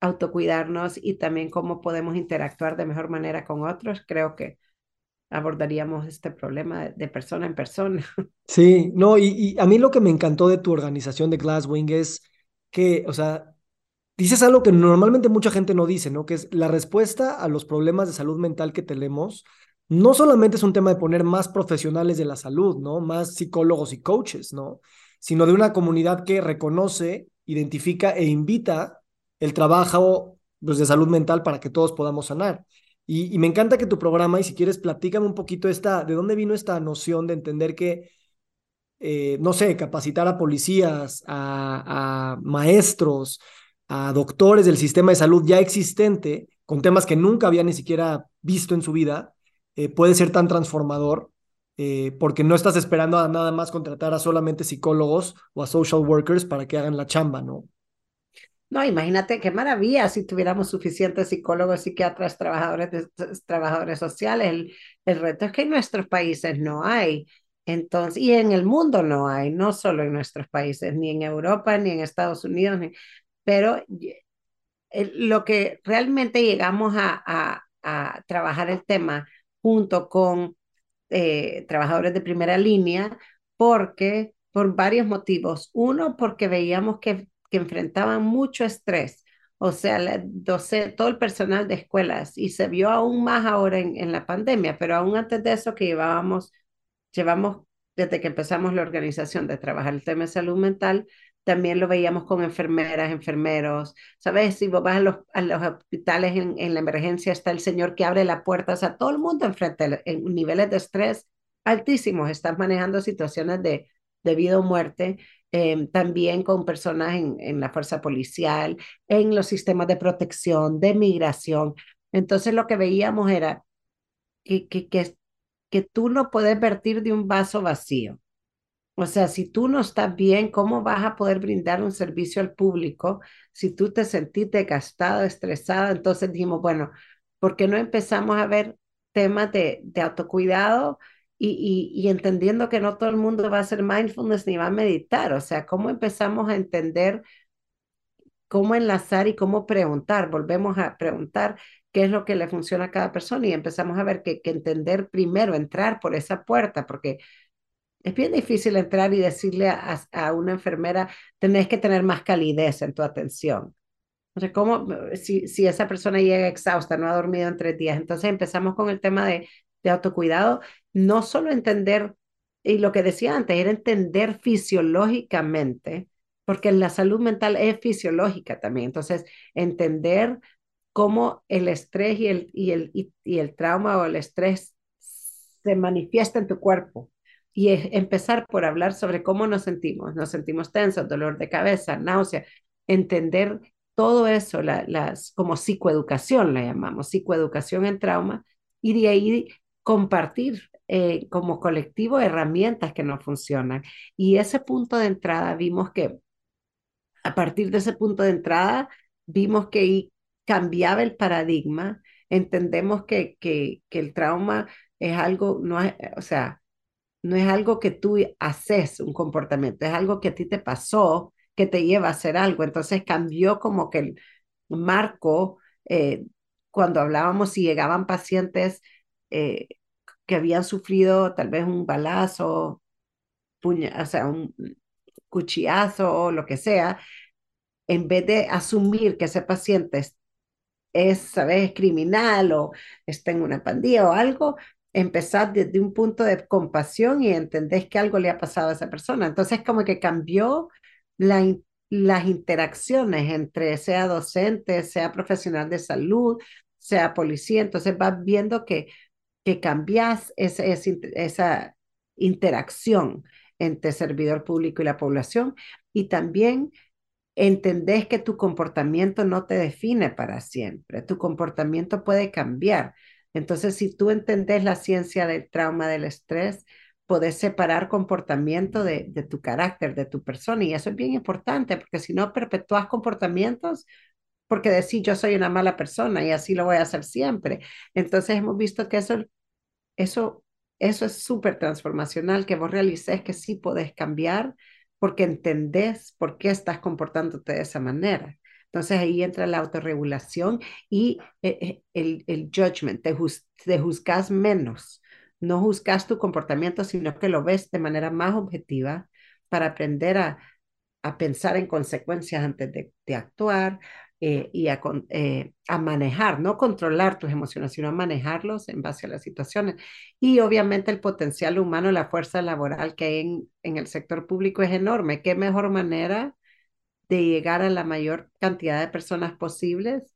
autocuidarnos y también cómo podemos interactuar de mejor manera con otros, creo que abordaríamos este problema de, persona en persona.
Sí, no, y, y, a mí lo que me encantó de tu organización de Glasswing es que, o sea, dices algo que normalmente mucha gente no dice, ¿no? Que es la respuesta a los problemas de salud mental que tenemos. No solamente es un tema de poner más profesionales de la salud, ¿no? Más psicólogos y coaches, ¿no? Sino de una comunidad que reconoce, identifica e invita el trabajo pues, de salud mental para que todos podamos sanar. Y, me encanta que tu programa, y si quieres, platícame un poquito esta, de dónde vino esta noción de entender que, eh, no sé, capacitar a policías, a, maestros, a doctores del sistema de salud ya existente, con temas que nunca había ni siquiera visto en su vida, eh, puede ser tan transformador eh, porque no estás esperando a nada más contratar a solamente psicólogos o a social workers para que hagan la chamba, ¿no?
No, imagínate qué maravilla si tuviéramos suficientes psicólogos, psiquiatras, trabajadores, trabajadores sociales. El, el reto es que en nuestros países no hay. Entonces, y en el mundo no hay, no solo en nuestros países, ni en Europa, ni en Estados Unidos, pero lo que realmente llegamos a, a, a trabajar el tema junto con eh, trabajadores de primera línea, porque por varios motivos. Uno, porque veíamos que, que enfrentaban mucho estrés o sea, la todo el personal de escuelas, y se vio aún más ahora en, en la pandemia, pero aún antes de eso que llevábamos, llevamos desde que empezamos la organización de trabajar el tema de salud mental, también lo veíamos con enfermeras, enfermeros, ¿sabes? Si vos vas a los, a los hospitales en, en, la emergencia, está el señor que abre la puerta, o sea, todo el mundo enfrente, en niveles de estrés altísimos, están manejando situaciones de, de vida o muerte, eh, también con personas en, en la fuerza policial, en los sistemas de protección, de migración. Entonces lo que veíamos era que, que, que, que tú no puedes vertir de un vaso vacío. O sea, si tú no estás bien, ¿cómo vas a poder brindar un servicio al público si tú te sentiste gastado, estresado? Entonces dijimos, bueno, ¿por qué no empezamos a ver temas de, de autocuidado y, y, y, entendiendo que no todo el mundo va a hacer mindfulness ni va a meditar? O sea, ¿cómo empezamos a entender cómo enlazar y cómo preguntar? Volvemos a preguntar qué es lo que le funciona a cada persona y empezamos a ver que, que entender primero, entrar por esa puerta, porque es bien difícil entrar y decirle a, a, una enfermera, tenés que tener más calidez en tu atención. O sea, ¿cómo, si, si esa persona llega exhausta, no ha dormido en tres días? Entonces empezamos con el tema de, de autocuidado, no solo entender, y lo que decía antes, era entender fisiológicamente, porque la salud mental es fisiológica también. Entonces, entender cómo el estrés y el, y el, y, y el trauma o el estrés se manifiesta en tu cuerpo y es empezar por hablar sobre cómo nos sentimos. Nos sentimos tensos, dolor de cabeza, náusea, entender todo eso, la, las, como psicoeducación la llamamos, psicoeducación en trauma, y de ahí compartir eh, como colectivo herramientas que nos funcionan. Y ese punto de entrada vimos que, a partir de ese punto de entrada, vimos que cambiaba el paradigma, entendemos que, que, que el trauma es algo, no es, o sea, no es algo que tú haces un comportamiento, es algo que a ti te pasó que te lleva a hacer algo. Entonces cambió como que el marco, eh, cuando hablábamos si llegaban pacientes eh, que habían sufrido tal vez un balazo, puña, o sea, un cuchillazo o lo que sea, en vez de asumir que ese paciente es, es, ¿sabes?, criminal o está en una pandilla o algo, empezar desde un punto de compasión y entendés que algo le ha pasado a esa persona. Entonces, como que cambió la, las interacciones entre sea docente, sea profesional de salud, sea policía. Entonces, vas viendo que, que cambias esa, esa interacción entre servidor público y la población y también entendés que tu comportamiento no te define para siempre, tu comportamiento puede cambiar. Entonces, si tú entendés la ciencia del trauma, del estrés, podés separar comportamiento de, de, tu carácter, de tu persona. Y eso es bien importante, porque si no perpetúas comportamientos, porque decís yo soy una mala persona y así lo voy a hacer siempre. Entonces hemos visto que eso, eso, eso es súper transformacional, que vos realices que sí podés cambiar porque entendés por qué estás comportándote de esa manera. Entonces ahí entra la autorregulación y eh, eh, el, el judgment, te, juz, juzgas menos, no juzgas tu comportamiento, sino que lo ves de manera más objetiva para aprender a, a pensar en consecuencias antes de, de actuar eh, y a, eh, a, manejar, no controlar tus emociones, sino a manejarlos en base a las situaciones. Y obviamente el potencial humano, la fuerza laboral que hay en, en el sector público es enorme. ¿Qué mejor manera de llegar a la mayor cantidad de personas posibles,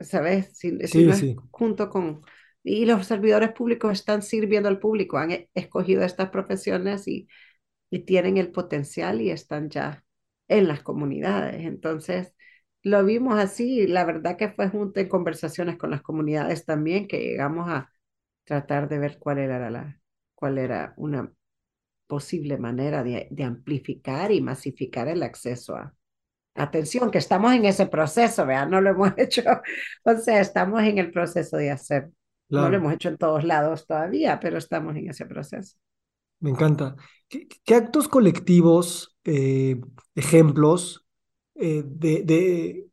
¿sabes? Si, si
sí,
no
sí.
junto con... Y los servidores públicos están sirviendo al público, han e, escogido estas profesiones y, y tienen el potencial y están ya en las comunidades. Entonces, lo vimos así, la verdad que fue junto en conversaciones con las comunidades también que llegamos a tratar de ver cuál era la, cuál era una posible manera de, de, amplificar y masificar el acceso a atención, que estamos en ese proceso, vean, no lo hemos hecho, o sea, estamos en el proceso de hacer, claro. no lo hemos hecho en todos lados todavía, pero estamos en ese proceso.
Me encanta. ¿Qué, qué actos colectivos, eh, ejemplos eh, de, de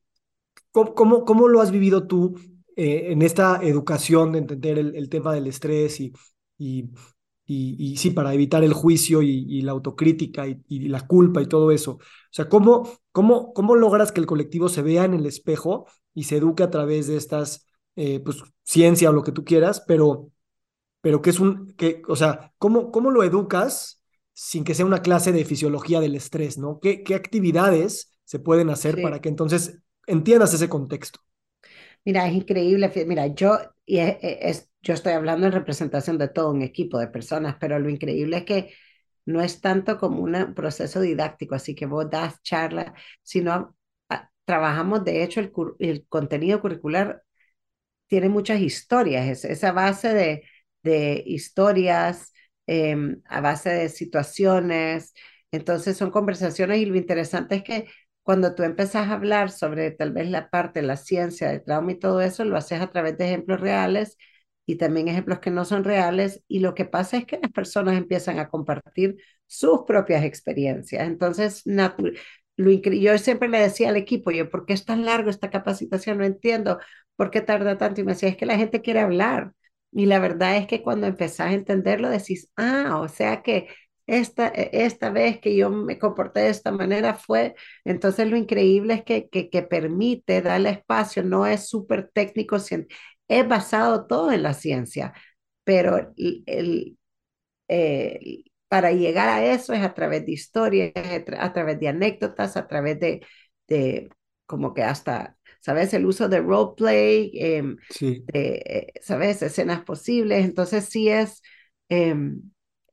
cómo, cómo, lo has vivido tú eh, en esta educación de entender el, el tema del estrés y, y y, sí, para evitar el juicio y, la autocrítica y, la culpa y todo eso. O sea, ¿cómo, cómo, ¿cómo logras que el colectivo se vea en el espejo y se eduque a través de estas, eh, pues, ciencia o lo que tú quieras, pero, pero que es un, que, o sea, ¿cómo, cómo lo educas sin que sea una clase de fisiología del estrés, ¿no? ¿Qué, qué actividades se pueden hacer para que entonces entiendas ese contexto?
Mira, es increíble. Mira, yo, y es, yo estoy hablando en representación de todo un equipo de personas, pero lo increíble es que no es tanto como un proceso didáctico, así que vos das charla, sino ah, trabajamos, de hecho, el, el, contenido curricular tiene muchas historias, es, esa base de, de historias, em, a base de situaciones, entonces son conversaciones y lo interesante es que cuando tú empezás a hablar sobre tal vez la parte de la ciencia, del trauma y todo eso, lo haces a través de ejemplos reales y también ejemplos que no son reales. Y lo que pasa es que las personas empiezan a compartir sus propias experiencias. Entonces, lo yo siempre le decía al equipo, yo, ¿por qué es tan largo esta capacitación? No entiendo por qué tarda tanto. Y me decía, es que la gente quiere hablar. Y la verdad es que cuando empezás a entenderlo, decís, ah, o sea que esta, e, esta vez que yo me comporté de esta manera fue, entonces lo increíble es que, que, que permite darle espacio, no es súper técnico, es basado todo en la ciencia, pero el, para llegar a eso es a través de historias, a través de anécdotas, a través de, de como que hasta, ¿sabes? El uso de roleplay, em, sí. de, eh, ¿sabes? Escenas posibles. Entonces sí es, em,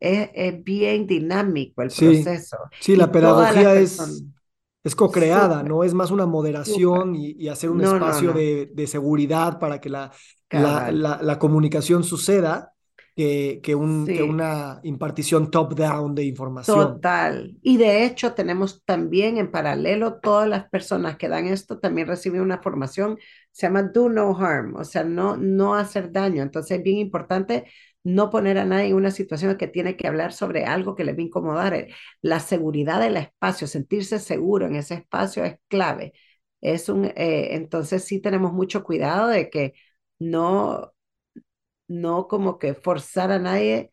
es, bien dinámico el proceso.
Sí, la pedagogía es, es co-creada, ¿no? Es más una moderación y, hacer un espacio De, de, seguridad para que la, la, la, comunicación suceda que, que, un, que una impartición top-down de información.
Total. Y de hecho tenemos también en paralelo todas las personas que dan esto también reciben una formación, se llama Do No Harm, o sea, no, no hacer daño. Entonces es bien importante no poner a nadie en una situación que tiene que hablar sobre algo que le va a incomodar. Eh, la seguridad del espacio, sentirse seguro en ese espacio es clave. Es un, eh, entonces sí tenemos mucho cuidado de que no, no como que forzar a nadie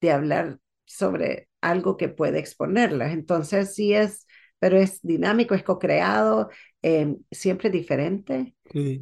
de hablar sobre algo que puede exponerlas. Entonces sí es, pero es dinámico, es co-creado, em, siempre diferente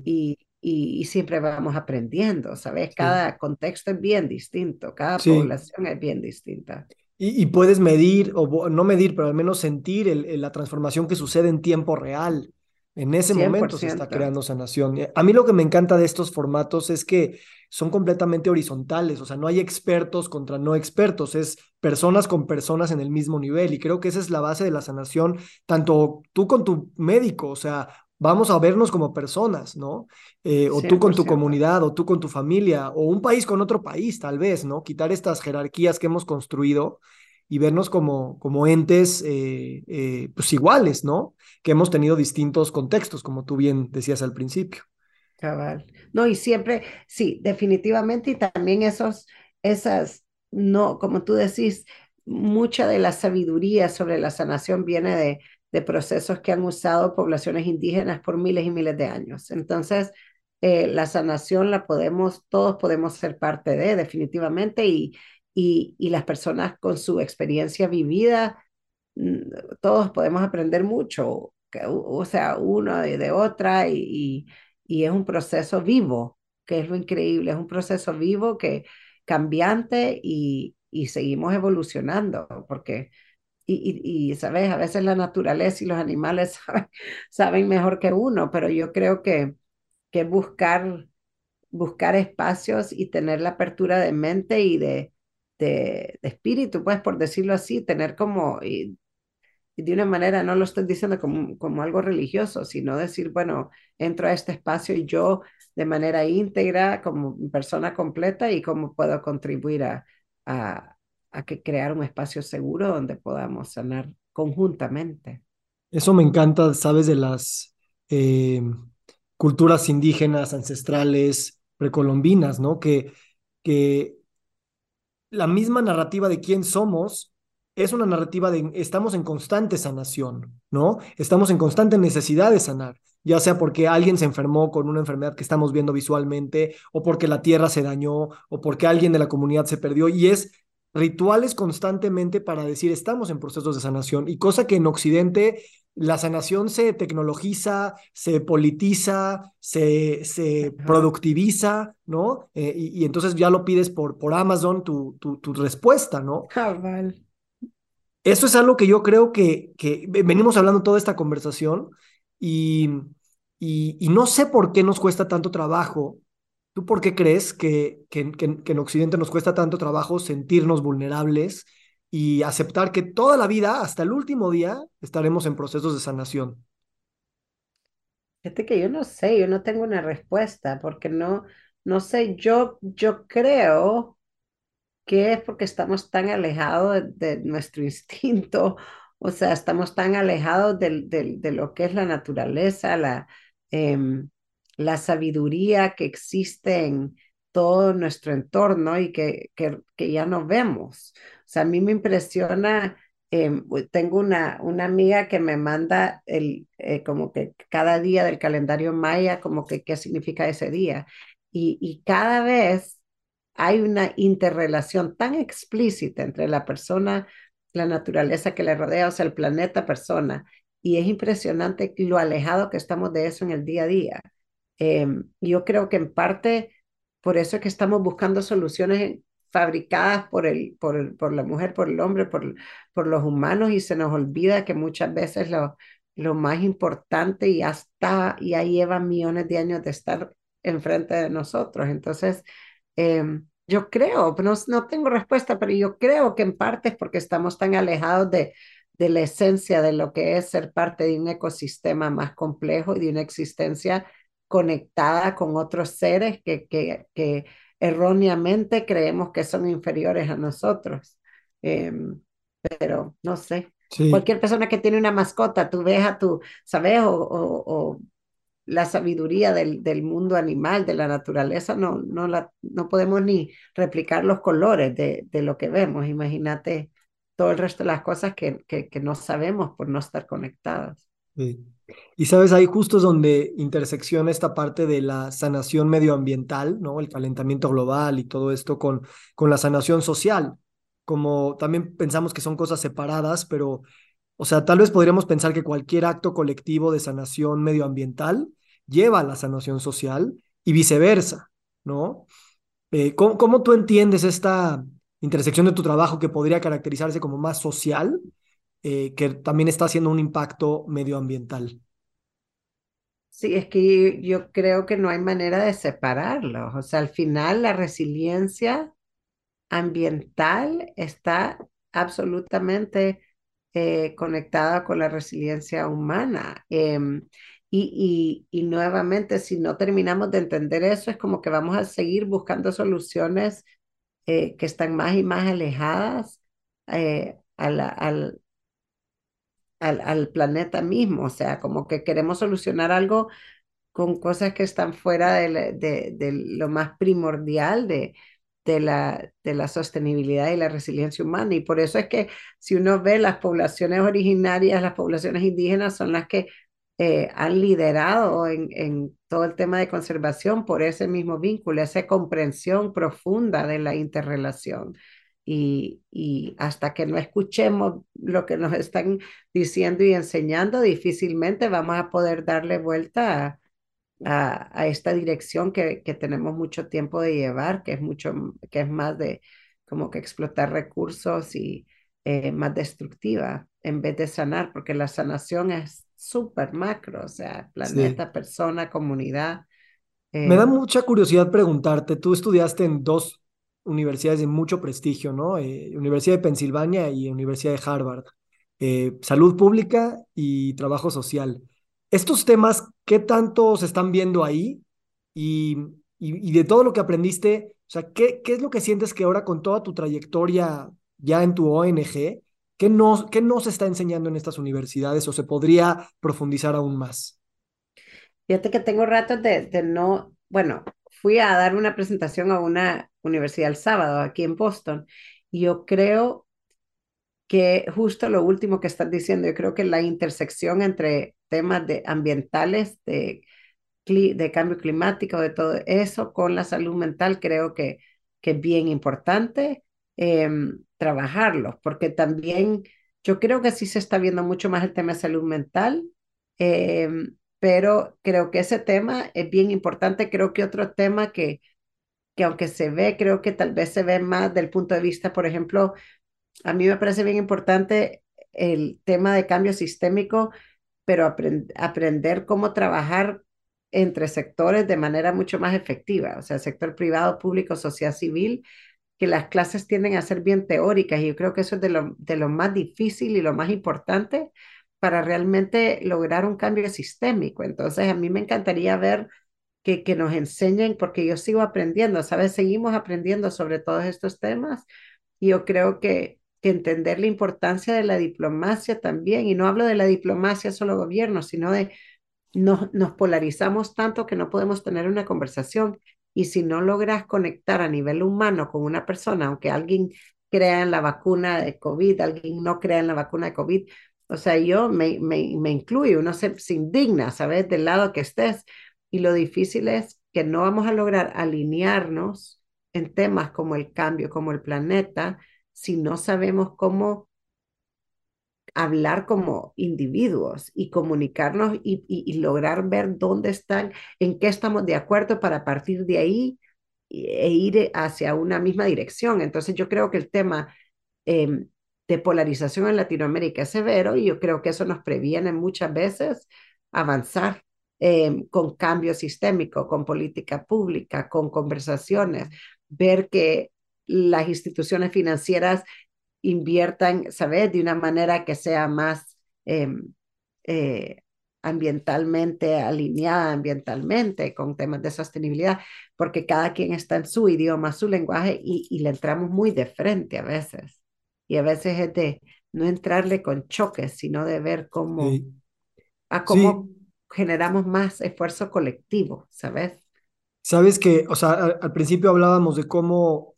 y, y, siempre vamos aprendiendo, ¿sabes? Cada contexto es bien distinto, cada población es bien distinta.
Y, puedes medir, o no medir, pero al menos sentir la transformación que sucede en tiempo real. En ese momento se está creando sanación. A mí lo que me encanta de estos formatos es que son completamente horizontales, o sea, no hay expertos contra no expertos, es personas con personas en el mismo nivel y creo que esa es la base de la sanación, tanto tú con tu médico, o sea, vamos a vernos como personas, ¿no? Eh, o tú con tu comunidad, o tú con tu familia, o un país con otro país, tal vez, ¿no? Quitar estas jerarquías que hemos construido y vernos como, como entes eh, eh, pues iguales, ¿no? Que hemos tenido distintos contextos, como tú bien decías al principio.
Cabal. No, y siempre, sí, definitivamente, y también esos, esas, no, como tú decís, mucha de la sabiduría sobre la sanación viene de, de procesos que han usado poblaciones indígenas por miles y miles de años. Entonces, eh, la sanación la podemos, todos podemos ser parte de, definitivamente, y, y, y las personas con su experiencia vivida, todos podemos aprender mucho, o sea, uno de, de otra, y, y, es un proceso vivo, que es lo increíble, es un proceso vivo que cambiante y, y seguimos evolucionando, porque y, y, sabes, a veces la naturaleza y los animales saben, mejor que uno, pero yo creo que, que buscar, buscar espacios y tener la apertura de mente y de, de, espíritu, pues por decirlo así, tener como, y, de una manera, no lo estoy diciendo como, como algo religioso, sino decir, bueno, entro a este espacio y yo de manera íntegra, como persona completa y cómo puedo contribuir a a que crear un espacio seguro donde podamos sanar conjuntamente.
Eso me encanta, sabes, de las eh, culturas indígenas, ancestrales, precolombinas, ¿no? Que, que la misma narrativa de quién somos es una narrativa de estamos en constante sanación, ¿no? Estamos en constante necesidad de sanar, ya sea porque alguien se enfermó con una enfermedad que estamos viendo visualmente, o porque la tierra se dañó, o porque alguien de la comunidad se perdió, y es rituales constantemente para decir estamos en procesos de sanación y cosa que en Occidente la sanación se tecnologiza, se politiza, se, se productiviza, ¿no? Eh, y, y, entonces ya lo pides por, por Amazon tu, tu, tu respuesta, ¿no? Eso es algo que yo creo que, que venimos hablando toda esta conversación y, y, y, no sé por qué nos cuesta tanto trabajo. ¿Tú por qué crees que, en Occidente nos cuesta tanto trabajo sentirnos vulnerables? y aceptar que toda la vida, hasta el último día, estaremos en procesos de sanación?
Fíjate que yo no sé, yo no tengo una respuesta, porque no, no sé, yo, yo creo que es porque estamos tan alejados de, nuestro instinto, o sea, estamos tan alejados de, de, lo que es la naturaleza, la, eh, la sabiduría que existe en todo nuestro entorno y que, que, que ya no vemos. O sea, a mí me impresiona, eh, tengo una, una amiga que me manda el, eh, como que cada día del calendario maya, como que qué significa ese día. Y, y cada vez hay una interrelación tan explícita entre la persona, la naturaleza que le rodea, o sea, el planeta persona. Y es impresionante lo alejado que estamos de eso en el día a día. Eh, yo creo que en parte por eso es que estamos buscando soluciones fabricadas por, el, por, el, por la mujer, por el hombre, por, por los humanos y se nos olvida que muchas veces lo, lo más importante ya está, ya lleva millones de años de estar enfrente de nosotros. Entonces, eh, yo creo, no, no tengo respuesta, pero yo creo que en parte es porque estamos tan alejados de, de la esencia de lo que es ser parte de un ecosistema más complejo y de una existencia conectada con otros seres que, que, que erróneamente creemos que son inferiores a nosotros. Eh, pero no sé. Sí. Cualquier persona que tiene una mascota, tú ves a tu, ¿sabes? O, o, o la sabiduría del, del, mundo animal, de la naturaleza, no, no, la, no podemos ni replicar los colores de, de lo que vemos. Imagínate todo el resto de las cosas que, que, que no sabemos por no estar conectadas.
Sí. Y sabes, ahí justo es donde intersecciona esta parte de la sanación medioambiental, ¿no? El calentamiento global y todo esto con, con la sanación social. Como también pensamos que son cosas separadas, pero, o sea, tal vez podríamos pensar que cualquier acto colectivo de sanación medioambiental lleva a la sanación social y viceversa, ¿no? Eh, ¿cómo, ¿Cómo tú entiendes esta intersección de tu trabajo que podría caracterizarse como más social eh, que también está haciendo un impacto medioambiental.
Sí, es que yo creo que no hay manera de separarlos. O sea, al final la resiliencia ambiental está absolutamente eh, conectada con la resiliencia humana. Eh, y, y, y, nuevamente, si no terminamos de entender eso, es como que vamos a seguir buscando soluciones eh, que están más y más alejadas a la, al, al, al, planeta mismo, o sea, como que queremos solucionar algo con cosas que están fuera de, de, de lo más primordial de, de, la, de la sostenibilidad y la resiliencia humana. Y por eso es que si uno ve las poblaciones originarias, las poblaciones indígenas son las que eh, han liderado en, en, todo el tema de conservación por ese mismo vínculo, esa comprensión profunda de la interrelación. Y, y, hasta que no escuchemos lo que nos están diciendo y enseñando, difícilmente vamos a poder darle vuelta a, a, a esta dirección que, que, tenemos mucho tiempo de llevar, que es mucho, que es más de como que explotar recursos y eh, más destructiva en vez de sanar, porque la sanación es súper macro, o sea, planeta, sí. persona, comunidad.
Eh, Me da mucha curiosidad preguntarte, tú estudiaste en dos universidades de mucho prestigio, ¿no? Eh, Universidad de Pensilvania y Universidad de Harvard. Eh, salud pública y trabajo social. Estos temas, ¿qué tanto se están viendo ahí? Y, y, y, de todo lo que aprendiste, o sea, ¿qué, ¿qué es lo que sientes que ahora con toda tu trayectoria ya en tu ONG, ¿qué no, qué no se está enseñando en estas universidades o se podría profundizar aún más?
Fíjate que tengo ratos de, de no, bueno, fui a dar una presentación a una universidad el sábado aquí en Boston y yo creo que justo lo último que estás diciendo, yo creo que la intersección entre temas de ambientales, de, de cambio climático, de todo eso, con la salud mental, creo que, que es bien importante. em, trabajarlos, porque también yo creo que sí se está viendo mucho más el tema de salud mental, em, pero creo que ese tema es bien importante. Creo que otro tema que, que aunque se ve, creo que tal vez se ve más del punto de vista, por ejemplo, a mí me parece bien importante el tema de cambio sistémico, pero aprender cómo trabajar entre sectores de manera mucho más efectiva, o sea, sector privado, público, sociedad civil, que las clases tienden a ser bien teóricas y yo creo que eso es de lo, de lo más difícil y lo más importante para realmente lograr un cambio sistémico. Entonces, a mí me encantaría ver que, nos enseñen, porque yo sigo aprendiendo, ¿sabes? Seguimos aprendiendo sobre todos estos temas y yo creo que, que entender la importancia de la diplomacia también, y no hablo de la diplomacia solo gobierno, sino de nos, nos polarizamos tanto que no podemos tener una conversación y si no logras conectar a nivel humano con una persona, aunque alguien crea en la vacuna de COVID, alguien no crea en la vacuna de COVID, o sea, yo me, me, me incluyo, uno se, se indigna, ¿sabes? Del lado que estés. Y lo difícil es que no vamos a lograr alinearnos en temas como el cambio, como el planeta, si no sabemos cómo hablar como individuos y comunicarnos y, lograr ver dónde están, en qué estamos de acuerdo para partir de ahí e ir hacia una misma dirección. Entonces yo creo que el tema em, de polarización en Latinoamérica es severo y yo creo que eso nos previene muchas veces avanzar em, con cambio sistémico, con política pública, con conversaciones, ver que las instituciones financieras inviertan, ¿sabes? De una manera que sea más em, eh, ambientalmente alineada, ambientalmente, con temas de sostenibilidad, porque cada quien está en su idioma, su lenguaje, y, le entramos muy de frente a veces. Y a veces es de no entrarle con choques, sino de ver cómo, a cómo generamos más esfuerzo colectivo, ¿sabes?
Sabes que, o sea, al principio hablábamos de cómo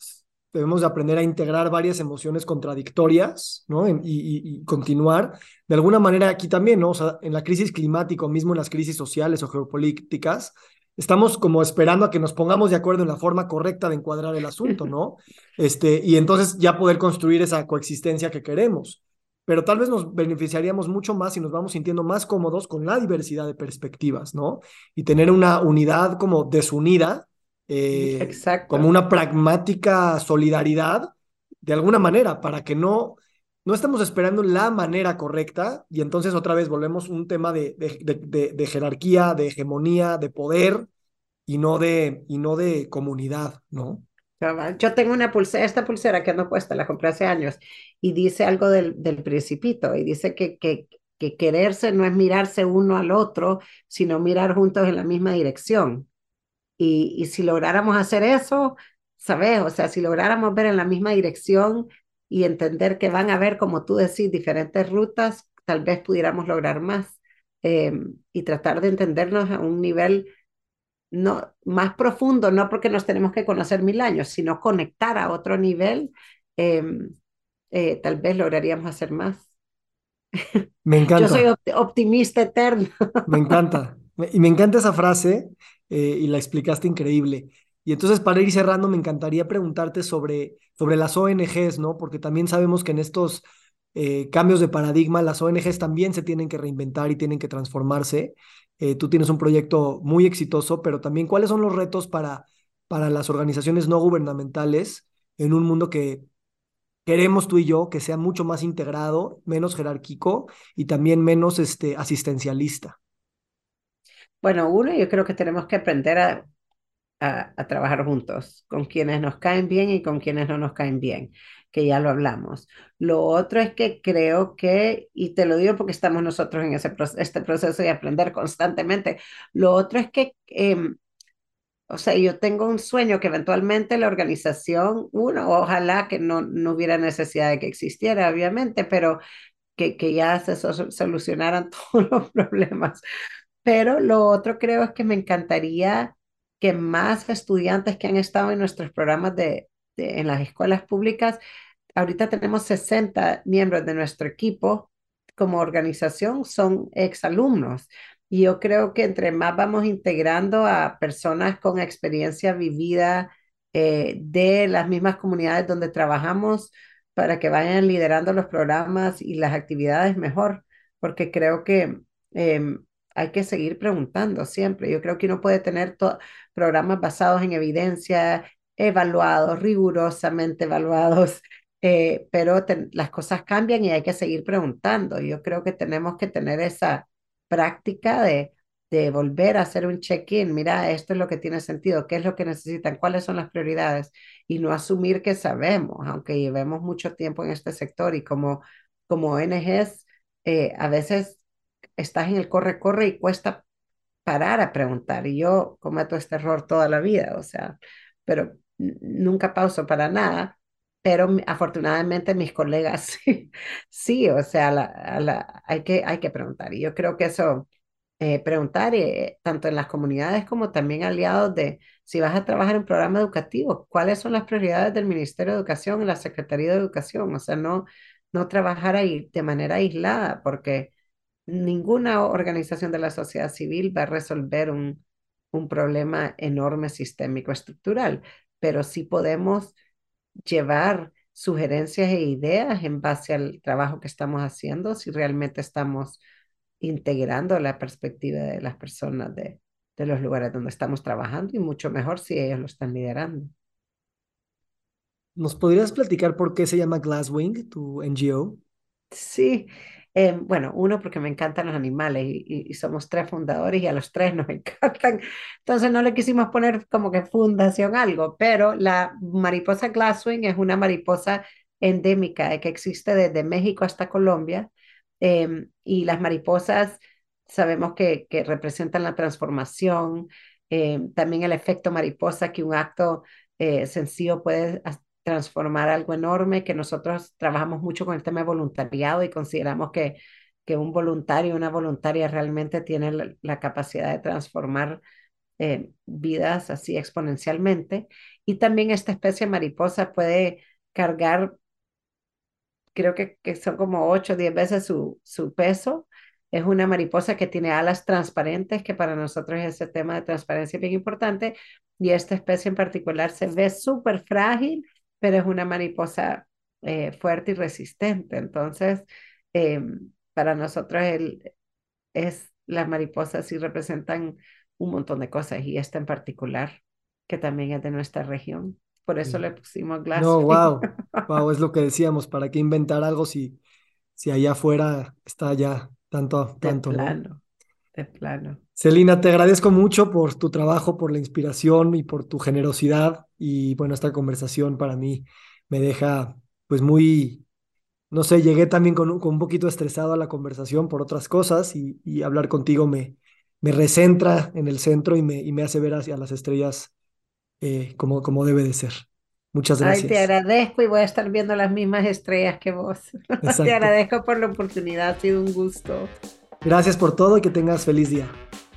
debemos de aprender a integrar varias emociones contradictorias, ¿no? y, continuar. De alguna manera aquí también, ¿no? O sea, en la crisis climática o mismo en las crisis sociales o geopolíticas, estamos como esperando a que nos pongamos de acuerdo en la forma correcta de encuadrar el asunto, ¿no? Este, y entonces ya poder construir esa coexistencia que queremos. Pero tal vez nos beneficiaríamos mucho más si nos vamos sintiendo más cómodos con la diversidad de perspectivas, ¿no? Y tener una unidad como desunida, eh, como una pragmática solidaridad, de alguna manera, para que no, no estemos esperando la manera correcta y entonces otra vez volvemos un tema de, de, de, jerarquía, de hegemonía, de poder y no de, y no de comunidad, ¿no?
Yo tengo una pulsera, esta pulsera que no cuesta, la compré hace años, y dice algo del, del principito, y dice que, que, que quererse no es mirarse uno al otro, sino mirar juntos en la misma dirección. Y, si lográramos hacer eso, ¿sabes? O sea, si lográramos ver en la misma dirección y entender que van a haber, como tú decís, diferentes rutas, tal vez pudiéramos lograr más em, y tratar de entendernos a un nivel no, más profundo, no porque nos tenemos que conocer mil años, sino conectar a otro nivel, em, eh, tal vez lograríamos hacer más.
Me encanta.
Yo soy optimista eterno.
Me encanta. Y me encanta esa frase eh, y la explicaste increíble. Y entonces para ir cerrando, me encantaría preguntarte sobre, sobre las ONGs, ¿no? Porque también sabemos que en estos eh, cambios de paradigma, las ONGs también se tienen que reinventar y tienen que transformarse. Eh, tú tienes un proyecto muy exitoso, pero también cuáles son los retos para, para las organizaciones no gubernamentales en un mundo que queremos tú y yo que sea mucho más integrado, menos jerárquico y también menos este, asistencialista.
Bueno, uno, yo creo que tenemos que aprender a, a, trabajar juntos, con quienes nos caen bien y con quienes no nos caen bien, que ya lo hablamos. Lo otro es que creo que, y te lo digo porque estamos nosotros en ese, este proceso de aprender constantemente, lo otro es que, em, o sea, yo tengo un sueño que eventualmente la organización, uno, ojalá que no, no hubiera necesidad de que existiera, obviamente, pero que, que ya se solucionaran todos los problemas pero lo otro creo es que me encantaría que más estudiantes que han estado en nuestros programas de, en las escuelas públicas, ahorita tenemos 60 miembros de nuestro equipo como organización, son exalumnos. Y yo creo que entre más vamos integrando a personas con experiencia vivida eh, de las mismas comunidades donde trabajamos para que vayan liderando los programas y las actividades mejor, porque creo que em, hay que seguir preguntando siempre. Yo creo que uno puede tener programas basados en evidencia, evaluados, rigurosamente evaluados, eh, pero las cosas cambian y hay que seguir preguntando. Yo creo que tenemos que tener esa práctica de, de volver a hacer un check-in. Mira, esto es lo que tiene sentido, qué es lo que necesitan, cuáles son las prioridades y no asumir que sabemos, aunque llevemos mucho tiempo en este sector y como, como ONGs, eh, a veces estás en el corre-corre y cuesta parar a preguntar. Y yo cometo este error toda la vida, o sea, pero nunca pauso para nada. Pero afortunadamente mis colegas sí, sí o sea, la, hay, que, hay que preguntar. Y yo creo que eso, eh, preguntar, eh, tanto en las comunidades como también aliados de si vas a trabajar en programa educativo, cuáles son las prioridades del Ministerio de Educación y la Secretaría de Educación. O sea, no, no trabajar ahí de manera aislada, porque ninguna organización de la sociedad civil va a resolver un, un problema enorme sistémico estructural, pero sí podemos llevar sugerencias e ideas en base al trabajo que estamos haciendo, si realmente estamos integrando la perspectiva de las personas de, de los lugares donde estamos trabajando y mucho mejor si ellos lo están liderando.
¿Nos podrías platicar por qué se llama Glasswing, tu NGO?
Sí, eh, bueno, uno porque me encantan los animales y, somos tres fundadores y a los tres nos encantan. Entonces no le quisimos poner como que fundación algo, pero la mariposa glasswing es una mariposa endémica que existe desde México hasta Colombia em, y las mariposas sabemos que, que representan la transformación, em, también el efecto mariposa que un acto eh, sencillo puede transformar algo enorme, que nosotros trabajamos mucho con el tema de voluntariado y consideramos que, que un voluntario, una voluntaria realmente tiene la, capacidad de transformar eh, vidas así exponencialmente. Y también esta especie de mariposa puede cargar, creo que, que son como 8 o 10 veces su, su peso. Es una mariposa que tiene alas transparentes, que para nosotros ese tema de transparencia es bien importante. Y esta especie en particular se ve súper frágil pero es una mariposa eh, fuerte y resistente. Entonces, em, para nosotros el, es, las mariposas sí representan un montón de cosas y esta en particular, que también es de nuestra región. Por eso le pusimos glass.
No, wow, wow, es lo que decíamos, ¿para qué inventar algo si, si allá afuera está ya tanto, tanto,
de plano, De plano.
Celina, te agradezco mucho por tu trabajo, por la inspiración y por tu generosidad. Y bueno, esta conversación para mí me deja pues muy, no sé, llegué también con un, con un poquito estresado a la conversación por otras cosas y, y, hablar contigo me, me recentra en el centro y me, y me hace ver hacia las estrellas eh, como, como debe de ser. Muchas gracias.
Ay, te agradezco y voy a estar viendo las mismas estrellas que vos. te agradezco por la oportunidad, ha sido un gusto.
Gracias por todo y que tengas feliz día.